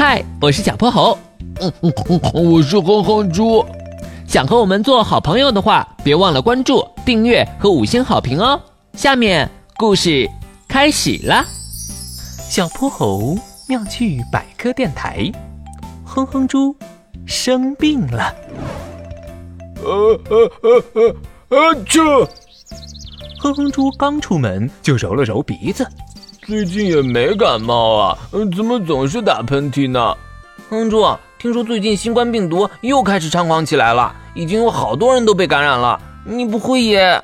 嗨，我是小泼猴。嗯嗯嗯，我是哼哼猪。想和我们做好朋友的话，别忘了关注、订阅和五星好评哦。下面故事开始啦。小泼猴妙趣百科电台，哼哼猪生病了。呃呃呃呃呃，这哼哼猪刚出门就揉了揉鼻子。最近也没感冒啊，怎么总是打喷嚏呢？哼猪，听说最近新冠病毒又开始猖狂起来了，已经有好多人都被感染了。你不会也？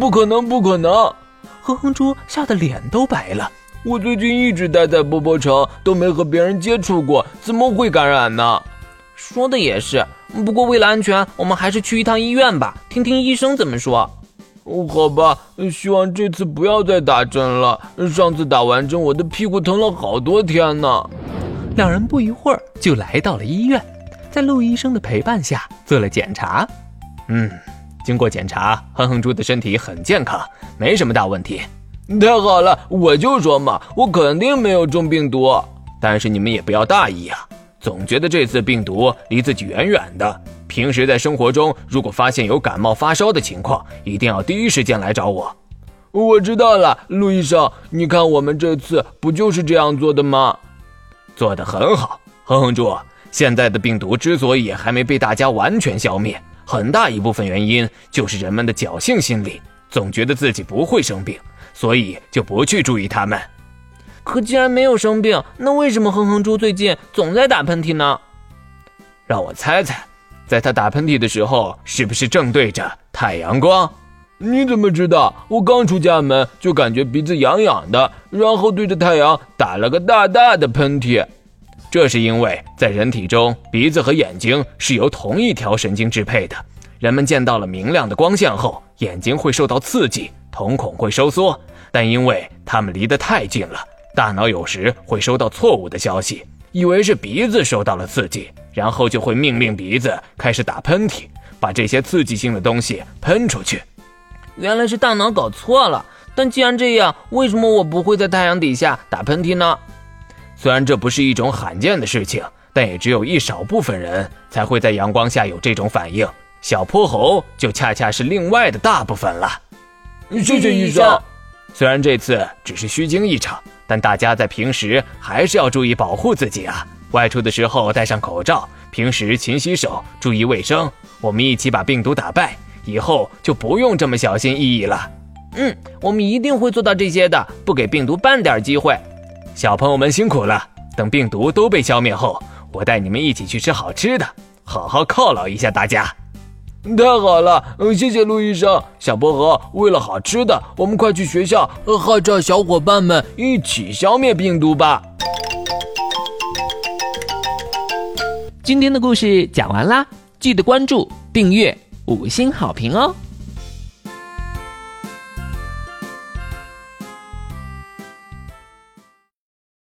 不可能，不可能！哼哼猪吓得脸都白了。我最近一直待在波波城，都没和别人接触过，怎么会感染呢？说的也是，不过为了安全，我们还是去一趟医院吧，听听医生怎么说。好吧，希望这次不要再打针了。上次打完针，我的屁股疼了好多天呢。两人不一会儿就来到了医院，在陆医生的陪伴下做了检查。嗯，经过检查，哼哼猪的身体很健康，没什么大问题。太好了，我就说嘛，我肯定没有中病毒。但是你们也不要大意啊，总觉得这次病毒离自己远远的。平时在生活中，如果发现有感冒发烧的情况，一定要第一时间来找我。我知道了，陆医生，你看我们这次不就是这样做的吗？做得很好，哼哼猪。现在的病毒之所以还没被大家完全消灭，很大一部分原因就是人们的侥幸心理，总觉得自己不会生病，所以就不去注意他们。可既然没有生病，那为什么哼哼猪最近总在打喷嚏呢？让我猜猜。在他打喷嚏的时候，是不是正对着太阳光？你怎么知道？我刚出家门就感觉鼻子痒痒的，然后对着太阳打了个大大的喷嚏。这是因为在人体中，鼻子和眼睛是由同一条神经支配的。人们见到了明亮的光线后，眼睛会受到刺激，瞳孔会收缩。但因为它们离得太近了，大脑有时会收到错误的消息，以为是鼻子受到了刺激。然后就会命令鼻子开始打喷嚏，把这些刺激性的东西喷出去。原来是大脑搞错了。但既然这样，为什么我不会在太阳底下打喷嚏呢？虽然这不是一种罕见的事情，但也只有一少部分人才会在阳光下有这种反应。小泼猴就恰恰是另外的大部分了。谢谢医生。虽然这次只是虚惊一场，但大家在平时还是要注意保护自己啊。外出的时候戴上口罩，平时勤洗手，注意卫生。我们一起把病毒打败，以后就不用这么小心翼翼了。嗯，我们一定会做到这些的，不给病毒半点机会。小朋友们辛苦了，等病毒都被消灭后，我带你们一起去吃好吃的，好好犒劳一下大家。太好了，谢谢陆医生。小薄荷，为了好吃的，我们快去学校号召小伙伴们一起消灭病毒吧。今天的故事讲完啦，记得关注、订阅、五星好评哦！